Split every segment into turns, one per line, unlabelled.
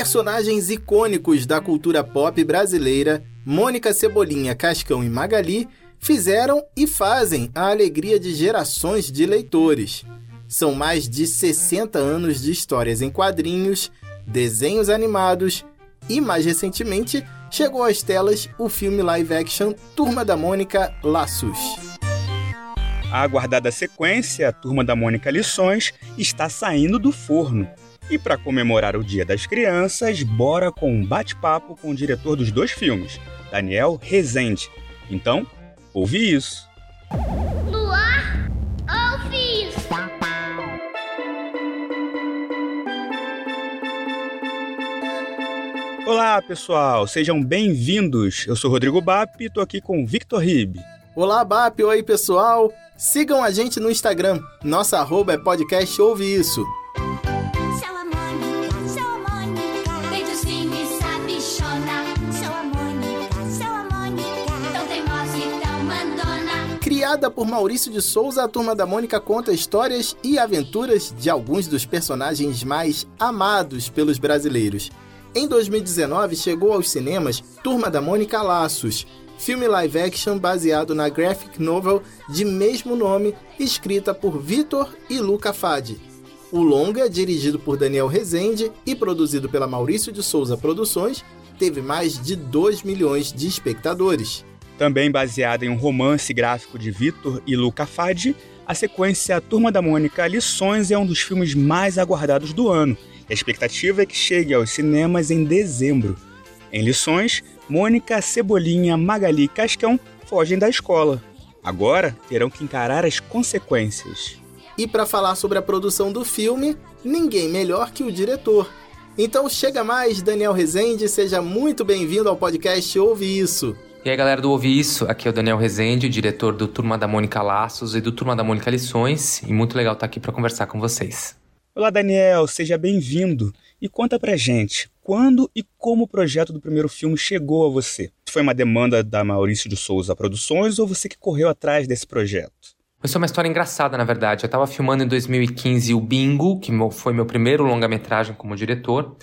Personagens icônicos da cultura pop brasileira, Mônica Cebolinha, Cascão e Magali fizeram e fazem a alegria de gerações de leitores. São mais de 60 anos de histórias em quadrinhos, desenhos animados e, mais recentemente, chegou às telas o filme live action Turma da Mônica Laços.
A aguardada sequência, Turma da Mônica Lições, está saindo do forno. E para comemorar o Dia das Crianças, bora com um bate-papo com o diretor dos dois filmes, Daniel Rezende. Então, ouvi isso.
Luar, ouve isso.
Olá, pessoal, sejam bem-vindos. Eu sou Rodrigo Bap e estou aqui com Victor Ribe.
Olá, Bap, oi pessoal. Sigam a gente no Instagram. Nossa arroba é podcast Ouve Isso. Criada por Maurício de Souza, a Turma da Mônica conta histórias e aventuras de alguns dos personagens mais amados pelos brasileiros. Em 2019, chegou aos cinemas Turma da Mônica Laços, filme live action baseado na graphic novel de mesmo nome, escrita por Vitor e Luca Fadi. O longa, dirigido por Daniel Rezende e produzido pela Maurício de Souza Produções, teve mais de 2 milhões de espectadores.
Também baseada em um romance gráfico de Vitor e Luca Fadi, a sequência Turma da Mônica Lições é um dos filmes mais aguardados do ano. A expectativa é que chegue aos cinemas em dezembro. Em Lições, Mônica, Cebolinha, Magali e Cascão fogem da escola. Agora terão que encarar as consequências.
E para falar sobre a produção do filme, ninguém melhor que o diretor. Então chega mais, Daniel Rezende, seja muito bem-vindo ao podcast Ouve Isso.
E aí galera do Ouvi Isso, aqui é o Daniel Rezende, diretor do Turma da Mônica Laços e do Turma da Mônica Lições, e muito legal estar aqui para conversar com vocês.
Olá, Daniel, seja bem-vindo. E conta pra gente, quando e como o projeto do primeiro filme chegou a você? Foi uma demanda da Maurício de Souza Produções ou você que correu atrás desse projeto?
Isso é uma história engraçada, na verdade. Eu estava filmando em 2015 o Bingo, que foi meu primeiro longa-metragem como diretor.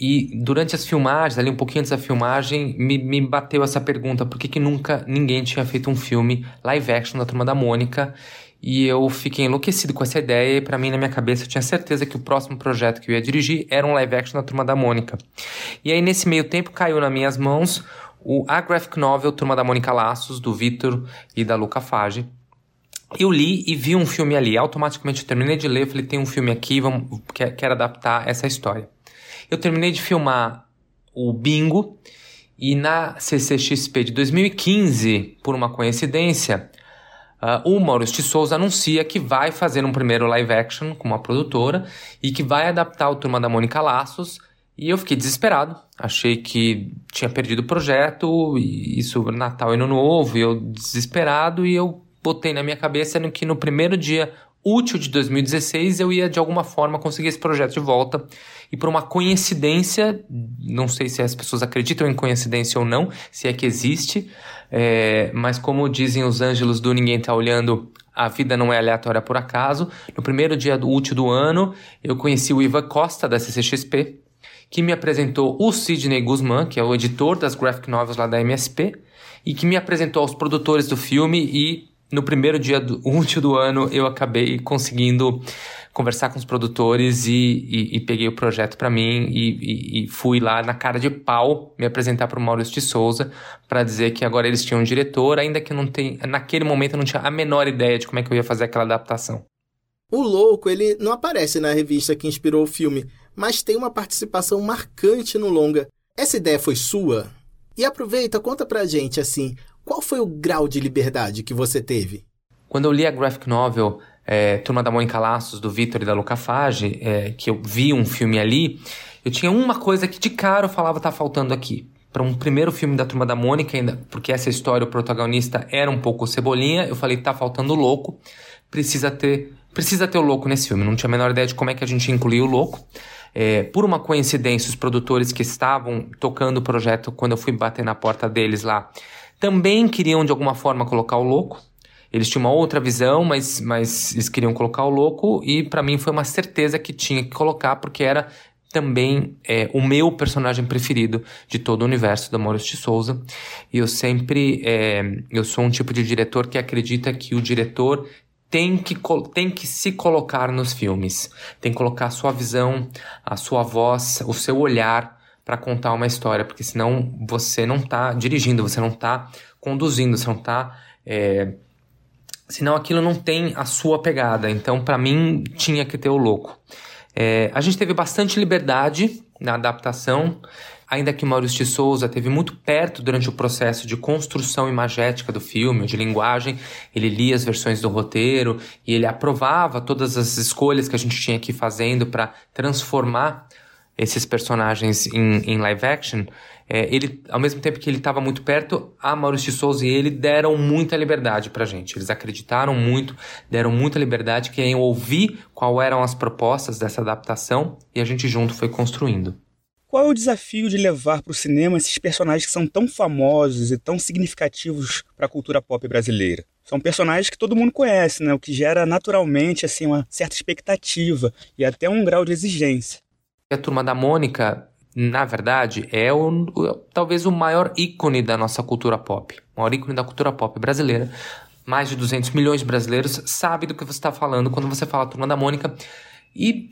E durante as filmagens, ali um pouquinho antes da filmagem, me, me bateu essa pergunta: por que, que nunca ninguém tinha feito um filme live action da Turma da Mônica? E eu fiquei enlouquecido com essa ideia, e pra mim, na minha cabeça, eu tinha certeza que o próximo projeto que eu ia dirigir era um live action da Turma da Mônica. E aí, nesse meio tempo, caiu nas minhas mãos o A Graphic Novel Turma da Mônica Laços, do Vitor e da Luca Fage. Eu li e vi um filme ali. Automaticamente eu terminei de ler, falei, tem um filme aqui, vamos, quero, quero adaptar essa história. Eu terminei de filmar o Bingo e na CCXP de 2015, por uma coincidência, ah, o Maurício de Souza anuncia que vai fazer um primeiro live action com uma produtora e que vai adaptar o Turma da Mônica Laços. E eu fiquei desesperado. Achei que tinha perdido o projeto, e isso Natal e Ano Novo, e eu desesperado, e eu botei na minha cabeça que no primeiro dia útil de 2016 eu ia de alguma forma conseguir esse projeto de volta. E por uma coincidência, não sei se as pessoas acreditam em coincidência ou não, se é que existe, é, mas como dizem os ângelos do Ninguém Tá Olhando, a vida não é aleatória por acaso. No primeiro dia útil do ano, eu conheci o Ivan Costa da CCXP, que me apresentou o Sidney Guzman, que é o editor das graphic novels lá da MSP, e que me apresentou aos produtores do filme e no primeiro dia do, útil do ano eu acabei conseguindo conversar com os produtores e, e, e peguei o projeto para mim e, e, fui lá na cara de pau me apresentar para o Maurício de Souza para dizer que agora eles tinham um diretor, ainda que não tem, naquele momento eu não tinha a menor ideia de como é que eu ia fazer aquela adaptação.
O Louco, ele não aparece na revista que inspirou o filme, mas tem uma participação marcante no longa. Essa ideia foi sua? E aproveita, conta pra gente assim, qual foi o grau de liberdade que você teve?
Quando eu li a graphic novel é, Turma da Mônica Laços, do Vitor e da Luca Fage, é, que eu vi um filme ali, eu tinha uma coisa que de cara eu falava tá faltando aqui. Para um primeiro filme da Turma da Mônica, ainda, porque essa história, o protagonista era um pouco cebolinha, eu falei, tá faltando louco, precisa ter, precisa ter o louco nesse filme. Não tinha a menor ideia de como é que a gente incluía o louco. É, por uma coincidência, os produtores que estavam tocando o projeto, quando eu fui bater na porta deles lá, também queriam de alguma forma colocar o louco. Eles tinham uma outra visão, mas, mas eles queriam colocar o louco e para mim foi uma certeza que tinha que colocar porque era também é o meu personagem preferido de todo o universo do Maurício de Souza. E eu sempre, é, eu sou um tipo de diretor que acredita que o diretor tem que, tem que se colocar nos filmes, tem que colocar a sua visão, a sua voz, o seu olhar para contar uma história, porque senão você não está dirigindo, você não está conduzindo, você não está é, senão aquilo não tem a sua pegada. Então, para mim, tinha que ter o louco. É, a gente teve bastante liberdade na adaptação, ainda que Maurício de Souza teve muito perto durante o processo de construção imagética do filme, de linguagem. Ele lia as versões do roteiro e ele aprovava todas as escolhas que a gente tinha ir fazendo para transformar esses personagens em, em live action é, ele, ao mesmo tempo que ele estava muito perto, a Maurício Souza e ele deram muita liberdade pra gente. Eles acreditaram muito, deram muita liberdade, queriam ouvir qual eram as propostas dessa adaptação e a gente junto foi construindo.
Qual é o desafio de levar para o cinema esses personagens que são tão famosos e tão significativos para a cultura pop brasileira? São personagens que todo mundo conhece, né? o que gera naturalmente assim uma certa expectativa e até um grau de exigência.
A turma da Mônica na verdade, é o, talvez o maior ícone da nossa cultura pop, o maior ícone da cultura pop brasileira. Mais de 200 milhões de brasileiros sabem do que você está falando quando você fala Turma da Mônica. E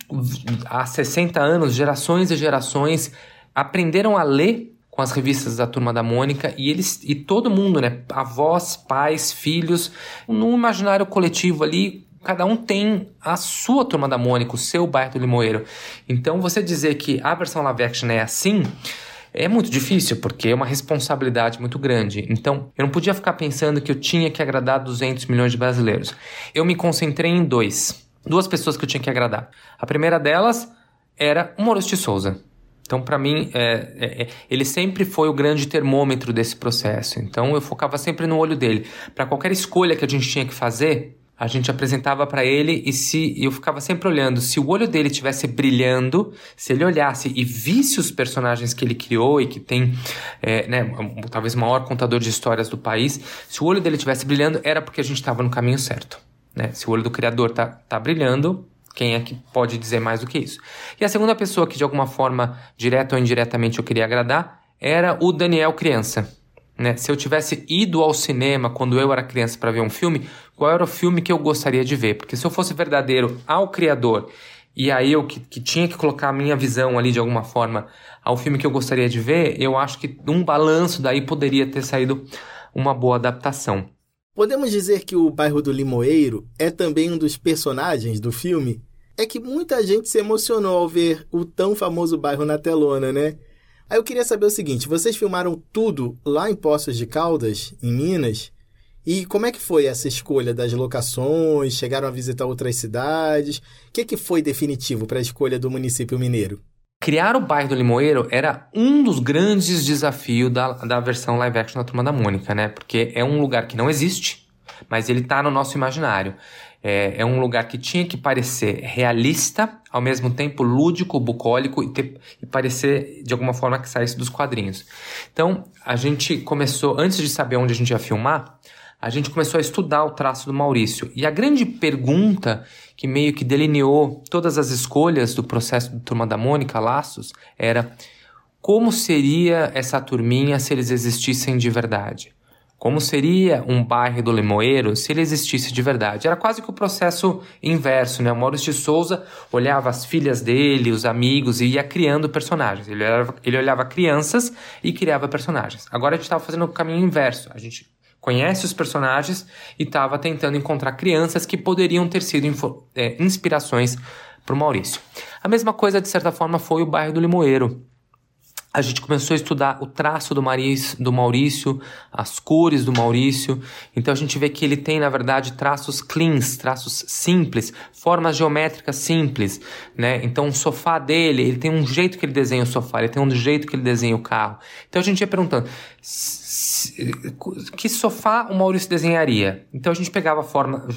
há 60 anos, gerações e gerações aprenderam a ler com as revistas da Turma da Mônica e eles e todo mundo, né, avós, pais, filhos, no imaginário coletivo ali cada um tem a sua turma da Mônica, o seu bairro do Limoeiro. Então você dizer que a versão live action é assim é muito difícil, porque é uma responsabilidade muito grande. Então, eu não podia ficar pensando que eu tinha que agradar 200 milhões de brasileiros. Eu me concentrei em dois. Duas pessoas que eu tinha que agradar. A primeira delas era o Maurício de Souza. Então, para mim, é, é, é, ele sempre foi o grande termômetro desse processo. Então, eu focava sempre no olho dele. Para qualquer escolha que a gente tinha que fazer, a gente apresentava para ele e se eu ficava sempre olhando se o olho dele tivesse brilhando, se ele olhasse e visse os personagens que ele criou e que tem, é, né, talvez o maior contador de histórias do país, se o olho dele tivesse brilhando era porque a gente estava no caminho certo. Né? Se o olho do criador tá, tá brilhando, quem é que pode dizer mais do que isso? E a segunda pessoa que de alguma forma, direta ou indiretamente, eu queria agradar era o Daniel criança. Né? Se eu tivesse ido ao cinema quando eu era criança para ver um filme, qual era o filme que eu gostaria de ver? Porque se eu fosse verdadeiro ao criador e aí eu que, que tinha que colocar a minha visão ali de alguma forma ao filme que eu gostaria de ver, eu acho que um balanço daí poderia ter saído uma boa adaptação.
Podemos dizer que o bairro do Limoeiro é também um dos personagens do filme? É que muita gente se emocionou ao ver o tão famoso bairro na telona, né? Aí eu queria saber o seguinte: vocês filmaram tudo lá em Poços de Caldas, em Minas? E como é que foi essa escolha das locações? Chegaram a visitar outras cidades? O que, que foi definitivo para a escolha do município mineiro?
Criar o bairro do Limoeiro era um dos grandes desafios da, da versão live action da Turma da Mônica, né? Porque é um lugar que não existe, mas ele está no nosso imaginário. É, é, um lugar que tinha que parecer realista, ao mesmo tempo lúdico, bucólico e, ter, e parecer de alguma forma que saísse dos quadrinhos. Então, a gente começou, antes de saber onde a gente ia filmar, a gente começou a estudar o traço do Maurício. E a grande pergunta que meio que delineou todas as escolhas do processo do Turma da Mônica, Laços, era como seria essa turminha se eles existissem de verdade? Como seria um bairro do Limoeiro se ele existisse de verdade? Era quase que o processo inverso, né? O Maurício de Souza olhava as filhas dele, os amigos e ia criando personagens. Ele olhava, ele olhava crianças e criava personagens. Agora a gente estava fazendo o caminho inverso. A gente conhece os personagens e estava tentando encontrar crianças que poderiam ter sido é, inspirações para o Maurício. A mesma coisa, de certa forma, foi o bairro do Limoeiro a gente começou a estudar o traço do, Maurício, do Maurício, as cores do Maurício. Então a gente vê que ele tem, na verdade, traços cleans, traços simples, formas geométricas simples, né? Então o sofá dele, ele tem um jeito que ele desenha o sofá, ele tem um jeito que ele desenha o carro. Então a gente ia perguntando, que sofá o Maurício desenharia? Então a gente pegava forma,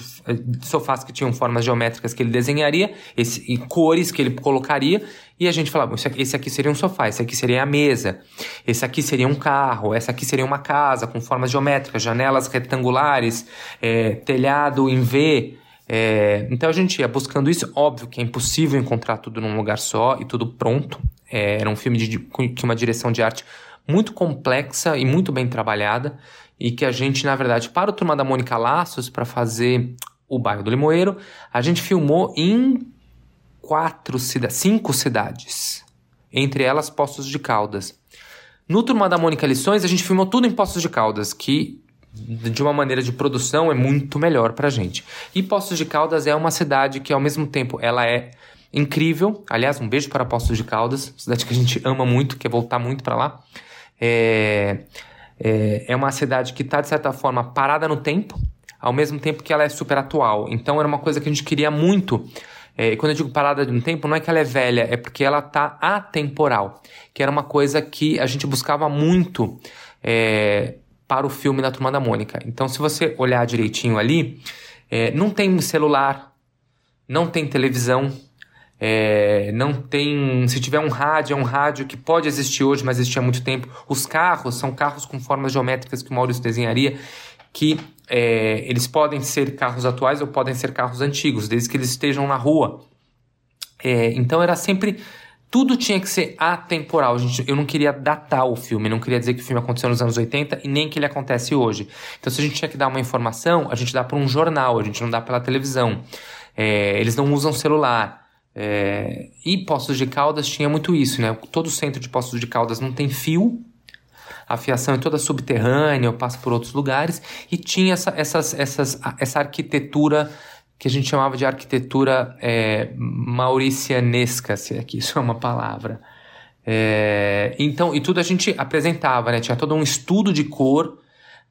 sofás que tinham formas geométricas que ele desenharia, esse, e cores que ele colocaria, e a gente falava, esse aqui seria um sofá, esse aqui seria a mesa, esse aqui seria um carro, essa aqui seria uma casa com formas geométricas, janelas retangulares, é, telhado em V, É, então a gente ia buscando isso. Óbvio que é impossível encontrar tudo num lugar só e tudo pronto. É, era um filme de, com uma direção de arte muito complexa e muito bem trabalhada. E que a gente, na verdade, para o Turma da Mônica Laços, para fazer o bairro do Limoeiro, a gente filmou em quatro cidades, cinco cidades. Entre elas, Poços de Caldas. No Turma da Mônica Lições, a gente filmou tudo em Poços de Caldas, que de uma maneira de produção é muito melhor pra gente. E Poços de Caldas é uma cidade que ao mesmo tempo ela é incrível. Aliás, um beijo para Poços de Caldas, cidade que a gente ama muito, quer voltar muito para lá. É, é, é uma cidade que está de certa forma parada no tempo, ao mesmo tempo que ela é super atual. Então era uma coisa que a gente queria muito. É, quando eu digo parada no tempo, não é que ela é velha, é porque ela está atemporal, que era uma coisa que a gente buscava muito é, para o filme da Turma da Mônica. Então, se você olhar direitinho ali, é, não tem celular, não tem televisão, é, não tem. Se tiver um rádio, é um rádio que pode existir hoje, mas existia há muito tempo. Os carros são carros com formas geométricas que o Maurício desenharia, que é, eles podem ser carros atuais ou podem ser carros antigos, desde que eles estejam na rua. É, então era sempre tudo tinha que ser atemporal. Gente, eu não queria datar o filme, não queria dizer que o filme aconteceu nos anos 80 e nem que ele acontece hoje. Então, se a gente tinha que dar uma informação, a gente dá para um jornal, a gente não dá pela televisão. É, eles não usam celular. É, e Poços de Caldas tinha muito isso, né? Todo o centro de Poços de Caldas não tem fio, a fiação é toda subterrânea, passa por outros lugares, e tinha essa, essas, essas, essa arquitetura que a gente chamava de arquitetura é, mauricianesca, se é que isso é uma palavra. É, então, e tudo a gente apresentava, né? Tinha todo um estudo de cor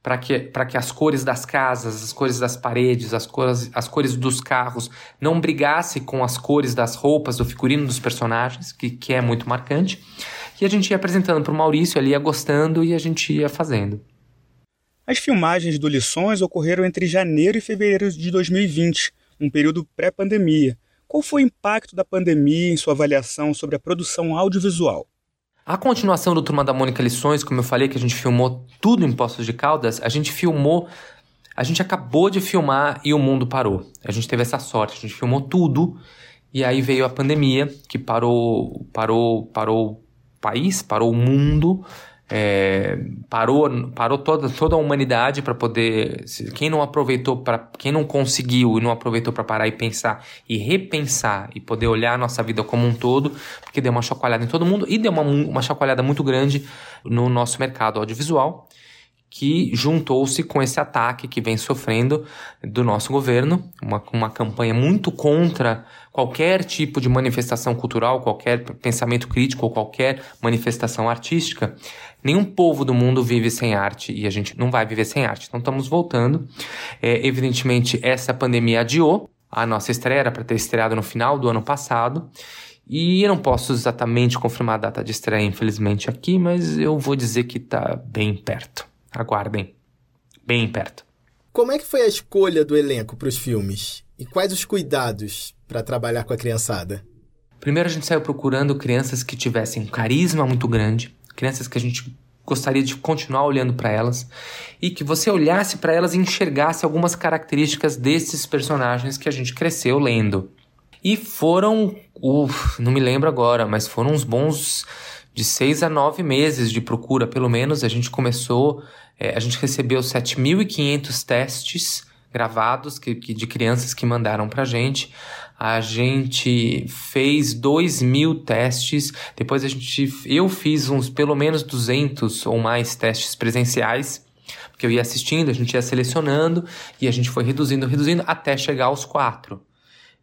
para que, que as cores das casas, as cores das paredes, as cores, as cores dos carros não brigassem com as cores das roupas, do figurino dos personagens, que, que é muito marcante. E a gente ia apresentando para o Maurício, ele ia gostando e a gente ia fazendo.
As filmagens do Lições ocorreram entre janeiro e fevereiro de 2020, um período pré-pandemia. Qual foi o impacto da pandemia em sua avaliação sobre a produção audiovisual?
A continuação do Turma da Mônica Lições, como eu falei, que a gente filmou tudo em Poços de Caldas, a gente filmou. A gente acabou de filmar e o mundo parou. A gente teve essa sorte, a gente filmou tudo e aí veio a pandemia que parou, parou, parou o país, parou o mundo é, parou, parou toda, toda a humanidade para poder. Quem não aproveitou, para quem não conseguiu e não aproveitou para parar e pensar e repensar e poder olhar a nossa vida como um todo, porque deu uma chacoalhada em todo mundo e deu uma, uma chacoalhada muito grande no nosso mercado audiovisual que juntou-se com esse ataque que vem sofrendo do nosso governo, uma, uma campanha muito contra qualquer tipo de manifestação cultural, qualquer pensamento crítico ou qualquer manifestação artística. Nenhum povo do mundo vive sem arte e a gente não vai viver sem arte. Então estamos voltando. É, evidentemente, essa pandemia adiou. A nossa estreia era para ter estreado no final do ano passado. E eu não posso exatamente confirmar a data de estreia, infelizmente, aqui, mas eu vou dizer que está bem perto. Aguardem. Bem perto.
Como é que foi a escolha do elenco para os filmes? E quais os cuidados para trabalhar com a criançada?
Primeiro a gente saiu procurando crianças que tivessem um carisma muito grande, crianças que a gente gostaria de continuar olhando para elas e que você olhasse para elas e enxergasse algumas características desses personagens que a gente cresceu lendo. E foram, uf, não me lembro agora, mas foram uns bons de seis a nove meses de procura, pelo menos. A gente começou, é, a gente recebeu 7.500 testes gravados que, que, de crianças que mandaram pra gente. A gente fez 2 mil testes, depois a gente, eu fiz uns pelo menos 200 ou mais testes presenciais, porque eu ia assistindo, a gente ia selecionando e a gente foi reduzindo, reduzindo até chegar aos quatro.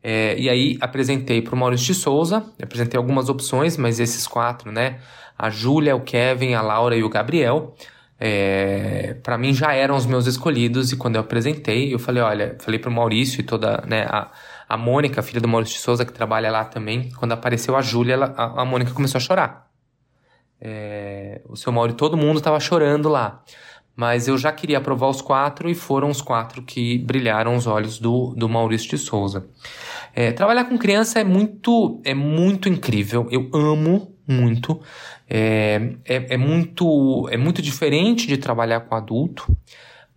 É, e aí apresentei para o Maurício de Souza, apresentei algumas opções, mas esses quatro, né? A Júlia, o Kevin, a Laura e o Gabriel, é, para mim já eram os meus escolhidos. E quando eu apresentei, eu falei, olha, falei para o Maurício e toda, né? A, a Mônica, filha do Maurício de Souza, que trabalha lá também, quando apareceu a Júlia, ela, a, a Mônica começou a chorar. É, o seu Maurício, todo mundo estava chorando lá. Mas eu já queria aprovar os quatro e foram os quatro que brilharam os olhos do, do Maurício de Souza. É, trabalhar com criança é muito, é muito incrível. Eu amo muito. É, é, é, muito. é muito diferente de trabalhar com adulto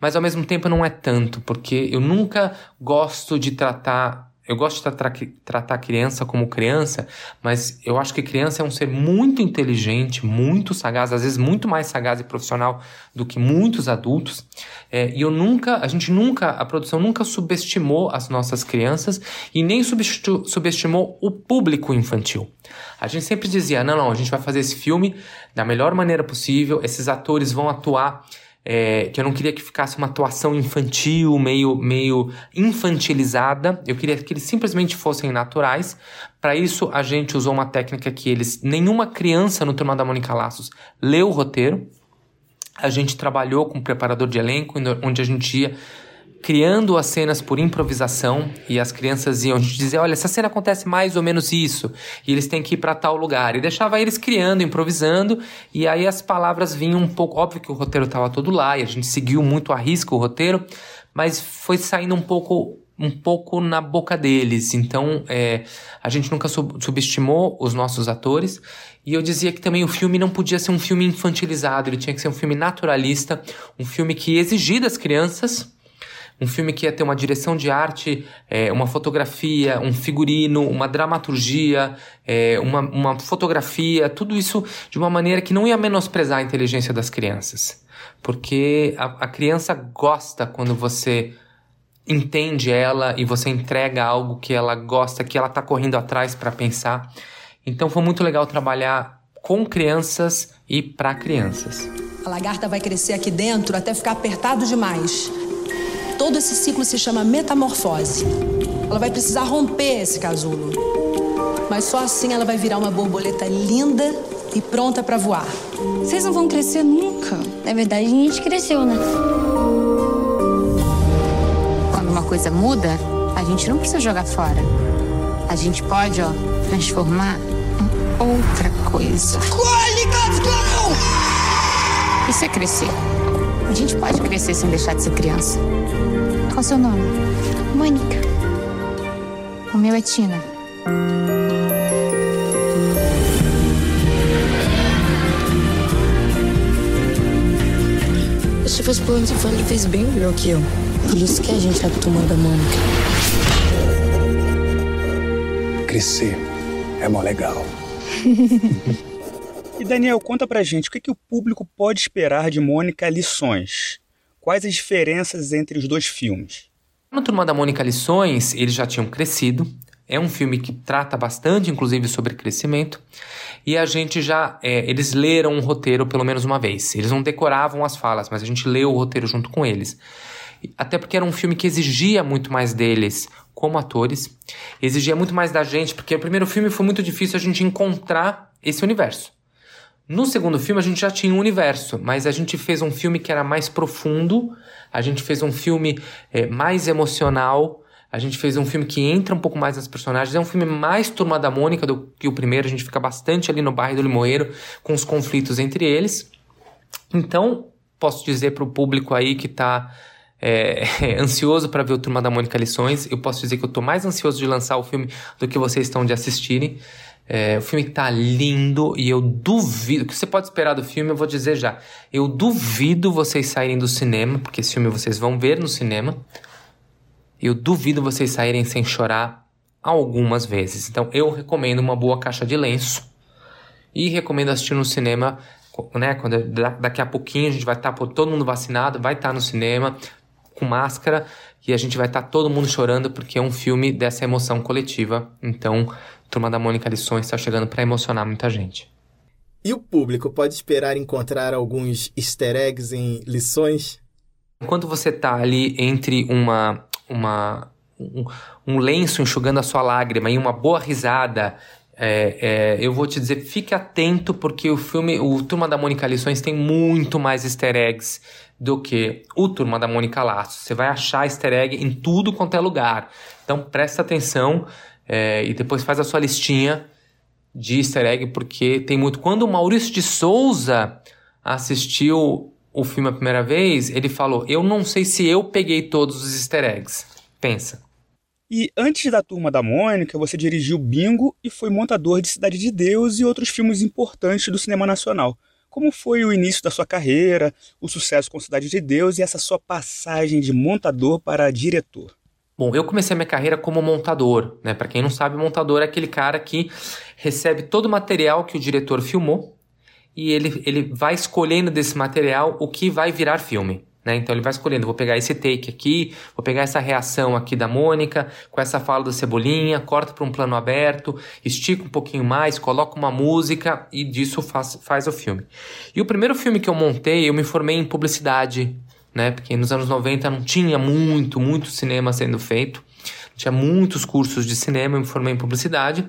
mas ao mesmo tempo não é tanto, porque eu nunca gosto de tratar eu gosto de tratar, tratar criança como criança, mas eu acho que criança é um ser muito inteligente, muito sagaz, às vezes muito mais sagaz e profissional do que muitos adultos. É, e eu nunca, a gente nunca, a produção nunca subestimou as nossas crianças e nem subestimou o público infantil. A gente sempre dizia: não, não, a gente vai fazer esse filme da melhor maneira possível, esses atores vão atuar é, que eu não queria que ficasse uma atuação infantil, meio, meio infantilizada. Eu queria que eles simplesmente fossem naturais. Para isso, a gente usou uma técnica que eles. Nenhuma criança no Turma da Mônica Laços leu o roteiro. A gente trabalhou com um preparador de elenco, onde a gente ia criando as cenas por improvisação e as crianças iam dizer, olha, essa cena acontece mais ou menos isso, e eles têm que ir para tal lugar. E deixava eles criando, improvisando, e aí as palavras vinham um pouco, óbvio que o roteiro estava todo lá e a gente seguiu muito a risca o roteiro, mas foi saindo um pouco um pouco na boca deles. Então, é, a gente nunca sub subestimou os nossos atores. E eu dizia que também o filme não podia ser um filme infantilizado, ele tinha que ser um filme naturalista, um filme que exigia das crianças, um filme que ia ter uma direção de arte, é, uma fotografia, um figurino, uma dramaturgia, é, uma, uma fotografia, tudo isso de uma maneira que não ia menosprezar a inteligência das crianças. Porque a, a criança gosta quando você entende ela e você entrega algo que ela gosta, que ela está correndo atrás para pensar. Então foi muito legal trabalhar com crianças e para crianças.
A lagarta vai crescer aqui dentro até ficar apertado demais. Todo esse ciclo se chama metamorfose. Ela vai precisar romper esse casulo. Mas só assim ela vai virar uma borboleta linda e pronta para voar.
Vocês não vão crescer nunca. Na verdade, a gente cresceu, né?
Quando uma coisa muda, a gente não precisa jogar fora. A gente pode, ó, transformar em outra coisa. Isso é crescer. A gente pode crescer sem deixar de ser criança. Qual o seu nome?
Mônica.
O meu é Tina.
Se fosse plano de fã, ele fez bem melhor que eu. Por isso que a gente é a turma da Mônica.
Crescer é mó legal.
e Daniel, conta pra gente o que, que o público pode esperar de Mônica Lições. Quais as diferenças entre os dois filmes?
No Turma da Mônica Lições, eles já tinham crescido. É um filme que trata bastante, inclusive, sobre crescimento. E a gente já. É, eles leram um roteiro pelo menos uma vez. Eles não decoravam as falas, mas a gente leu o roteiro junto com eles. Até porque era um filme que exigia muito mais deles como atores, exigia muito mais da gente, porque o primeiro filme foi muito difícil a gente encontrar esse universo. No segundo filme a gente já tinha um universo, mas a gente fez um filme que era mais profundo, a gente fez um filme é, mais emocional, a gente fez um filme que entra um pouco mais nas personagens. É um filme mais turma da Mônica do que o primeiro. A gente fica bastante ali no bairro do Limoeiro com os conflitos entre eles. Então, posso dizer para o público aí que está é, ansioso para ver o Turma da Mônica Lições, eu posso dizer que eu estou mais ansioso de lançar o filme do que vocês estão de assistirem. É, o filme tá lindo e eu duvido. O que você pode esperar do filme, eu vou dizer já. Eu duvido vocês saírem do cinema, porque esse filme vocês vão ver no cinema. Eu duvido vocês saírem sem chorar algumas vezes. Então eu recomendo uma boa caixa de lenço e recomendo assistir no cinema, né? Quando daqui a pouquinho a gente vai estar tá, todo mundo vacinado, vai estar tá no cinema com máscara e a gente vai estar tá todo mundo chorando porque é um filme dessa emoção coletiva. Então Turma da Mônica Lições está chegando para emocionar muita gente.
E o público pode esperar encontrar alguns easter eggs em lições?
Enquanto você está ali entre uma, uma, um, um, lenço enxugando a sua lágrima e uma boa risada, é, é, eu vou te dizer, fique atento porque o filme, o Turma da Mônica Lições tem muito mais easter eggs do que o Turma da Mônica Laços. Você vai achar easter egg em tudo quanto é lugar. Então presta atenção é, e depois faz a sua listinha de easter egg, porque tem muito. Quando o Maurício de Souza assistiu o filme a primeira vez, ele falou: Eu não sei se eu peguei todos os easter eggs. Pensa.
E antes da Turma da Mônica, você dirigiu Bingo e foi montador de Cidade de Deus e outros filmes importantes do cinema nacional. Como foi o início da sua carreira, o sucesso com Cidade de Deus e essa sua passagem de montador para diretor?
Bom, eu comecei minha carreira como montador, né? Para quem não sabe, montador é aquele cara que recebe todo o material que o diretor filmou e ele, ele vai escolhendo desse material o que vai virar filme. Né? Então ele vai escolhendo, vou pegar esse take aqui, vou pegar essa reação aqui da Mônica, com essa fala do Cebolinha, corta para um plano aberto, estica um pouquinho mais, coloca uma música e disso faz, faz o filme. E o primeiro filme que eu montei, eu me formei em publicidade, né? Porque nos anos 90 não tinha muito, muito cinema sendo feito, tinha muitos cursos de cinema, eu me formei em publicidade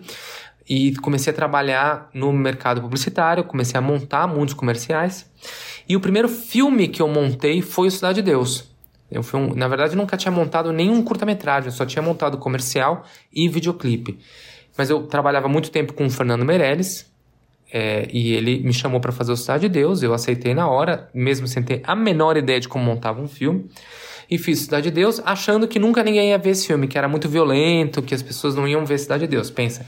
e comecei a trabalhar no mercado publicitário, comecei a montar muitos comerciais. E o primeiro filme que eu montei foi o Cidade de Deus. Eu fui um, na verdade, nunca tinha montado nenhum curta-metragem, só tinha montado comercial e videoclipe. Mas eu trabalhava muito tempo com o Fernando Meirelles, é, e ele me chamou para fazer o Cidade de Deus, eu aceitei na hora, mesmo sem ter a menor ideia de como montava um filme. E fiz Cidade de Deus, achando que nunca ninguém ia ver esse filme, que era muito violento, que as pessoas não iam ver Cidade de Deus. Pensa,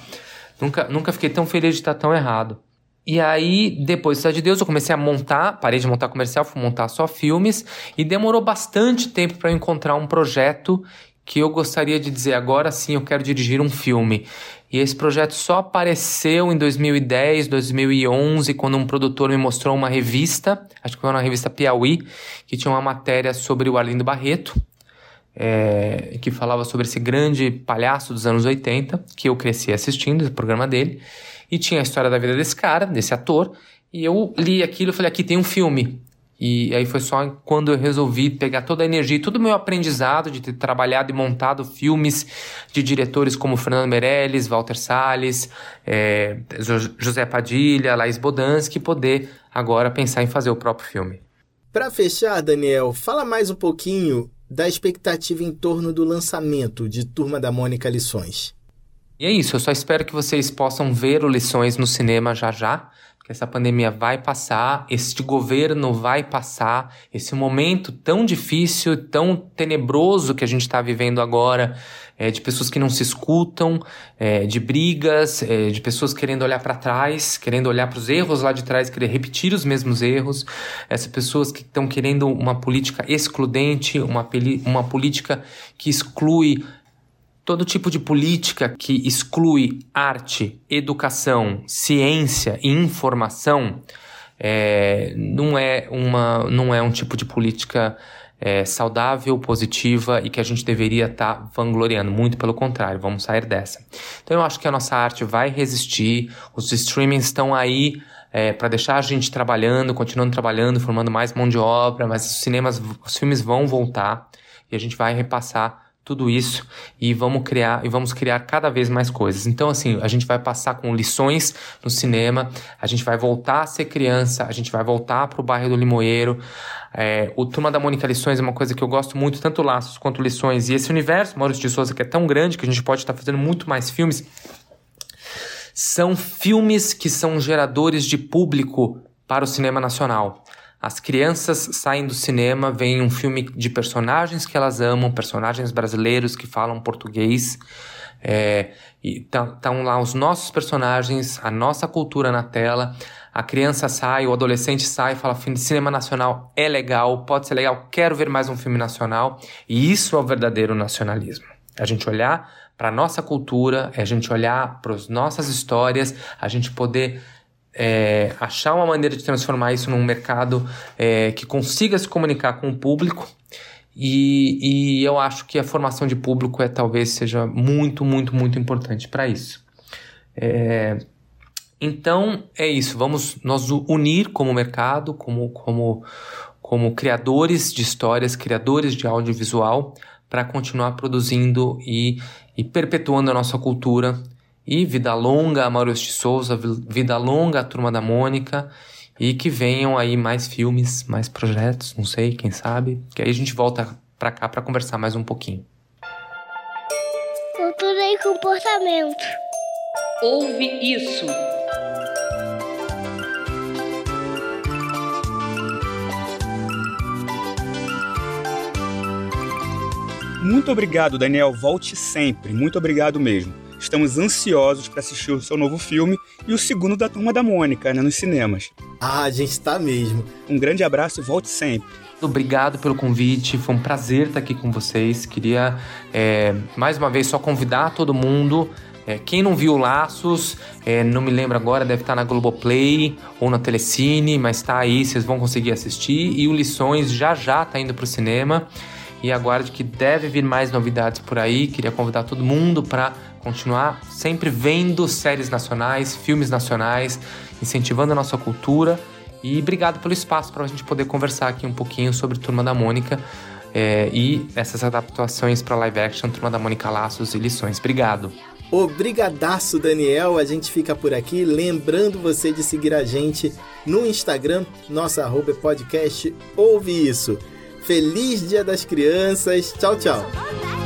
nunca, nunca fiquei tão feliz de estar tão errado. E aí, depois de Cidade de Deus, eu comecei a montar, parei de montar comercial, fui montar só filmes, e demorou bastante tempo para encontrar um projeto que eu gostaria de dizer agora sim, eu quero dirigir um filme. E esse projeto só apareceu em 2010, 2011, quando um produtor me mostrou uma revista, acho que foi uma revista Piauí, que tinha uma matéria sobre o Arlindo Barreto, é, que falava sobre esse grande palhaço dos anos 80, que eu cresci assistindo, o programa dele. E tinha a história da vida desse cara, desse ator. E eu li aquilo e falei: aqui tem um filme. E aí foi só quando eu resolvi pegar toda a energia e todo o meu aprendizado de ter trabalhado e montado filmes de diretores como Fernando Meirelles, Walter Salles, é, José Padilha, Laís Bodansky, poder agora pensar em fazer o próprio filme.
Para fechar, Daniel, fala mais um pouquinho da expectativa em torno do lançamento de Turma da Mônica Lições.
E é isso, eu só espero que vocês possam ver o Lições no cinema já já, que essa pandemia vai passar, este governo vai passar, esse momento tão difícil, tão tenebroso que a gente está vivendo agora, é, de pessoas que não se escutam, é, de brigas, é, de pessoas querendo olhar para trás, querendo olhar para os erros lá de trás, querer repetir os mesmos erros, essas pessoas que estão querendo uma política excludente, uma, uma política que exclui Todo tipo de política que exclui arte, educação, ciência e informação é, não, é uma, não é um tipo de política é, saudável, positiva e que a gente deveria estar tá vangloriando. Muito pelo contrário, vamos sair dessa. Então eu acho que a nossa arte vai resistir, os streamings estão aí é, para deixar a gente trabalhando, continuando trabalhando, formando mais mão de obra, mas os cinemas, os filmes vão voltar e a gente vai repassar tudo isso e vamos criar e vamos criar cada vez mais coisas. Então assim, a gente vai passar com lições no cinema, a gente vai voltar a ser criança, a gente vai voltar para o bairro do Limoeiro. É, o Turma da Mônica Lições é uma coisa que eu gosto muito, tanto Laços quanto Lições. E esse universo, Maurício de Souza, que é tão grande que a gente pode estar fazendo muito mais filmes, são filmes que são geradores de público para o cinema nacional. As crianças saem do cinema, veem um filme de personagens que elas amam, personagens brasileiros que falam português. É, estão tá, lá os nossos personagens, a nossa cultura na tela. A criança sai, o adolescente sai e fala: cinema nacional é legal, pode ser legal, quero ver mais um filme nacional. E isso é o verdadeiro nacionalismo. A gente olhar para a nossa cultura, é a gente olhar para as nossas histórias, a gente poder é, achar uma maneira de transformar isso num mercado é, que consiga se comunicar com o público. E, e eu acho que a formação de público é talvez seja muito, muito, muito importante para isso. É, então é isso. Vamos nos unir como mercado, como, como, como criadores de histórias, criadores de audiovisual, para continuar produzindo e, e perpetuando a nossa cultura e vida longa a Maurício de Souza, vida longa a Turma da Mônica. E que venham aí mais filmes, mais projetos, não sei, quem sabe. Que aí a gente volta pra cá para conversar mais um pouquinho.
Cultura e comportamento.
Ouve isso.
Muito obrigado, Daniel. Volte sempre. Muito obrigado mesmo. Estamos ansiosos para assistir o seu novo filme e o segundo da Turma da Mônica, né, nos cinemas.
Ah, a gente tá mesmo.
Um grande abraço e volte sempre.
Obrigado pelo convite, foi um prazer estar aqui com vocês. Queria, é, mais uma vez, só convidar todo mundo. É, quem não viu Laços, é, não me lembro agora, deve estar na Globoplay ou na Telecine, mas tá aí, vocês vão conseguir assistir. E o Lições já já tá indo pro cinema. E aguarde que deve vir mais novidades por aí. Queria convidar todo mundo para continuar sempre vendo séries nacionais, filmes nacionais, incentivando a nossa cultura. E obrigado pelo espaço para a gente poder conversar aqui um pouquinho sobre Turma da Mônica é, e essas adaptações para live action, Turma da Mônica Laços e Lições. Obrigado.
Obrigadaço, Daniel. A gente fica por aqui. Lembrando você de seguir a gente no Instagram, nossa arroba é podcast Ouve Isso. Feliz Dia das Crianças. Tchau, tchau.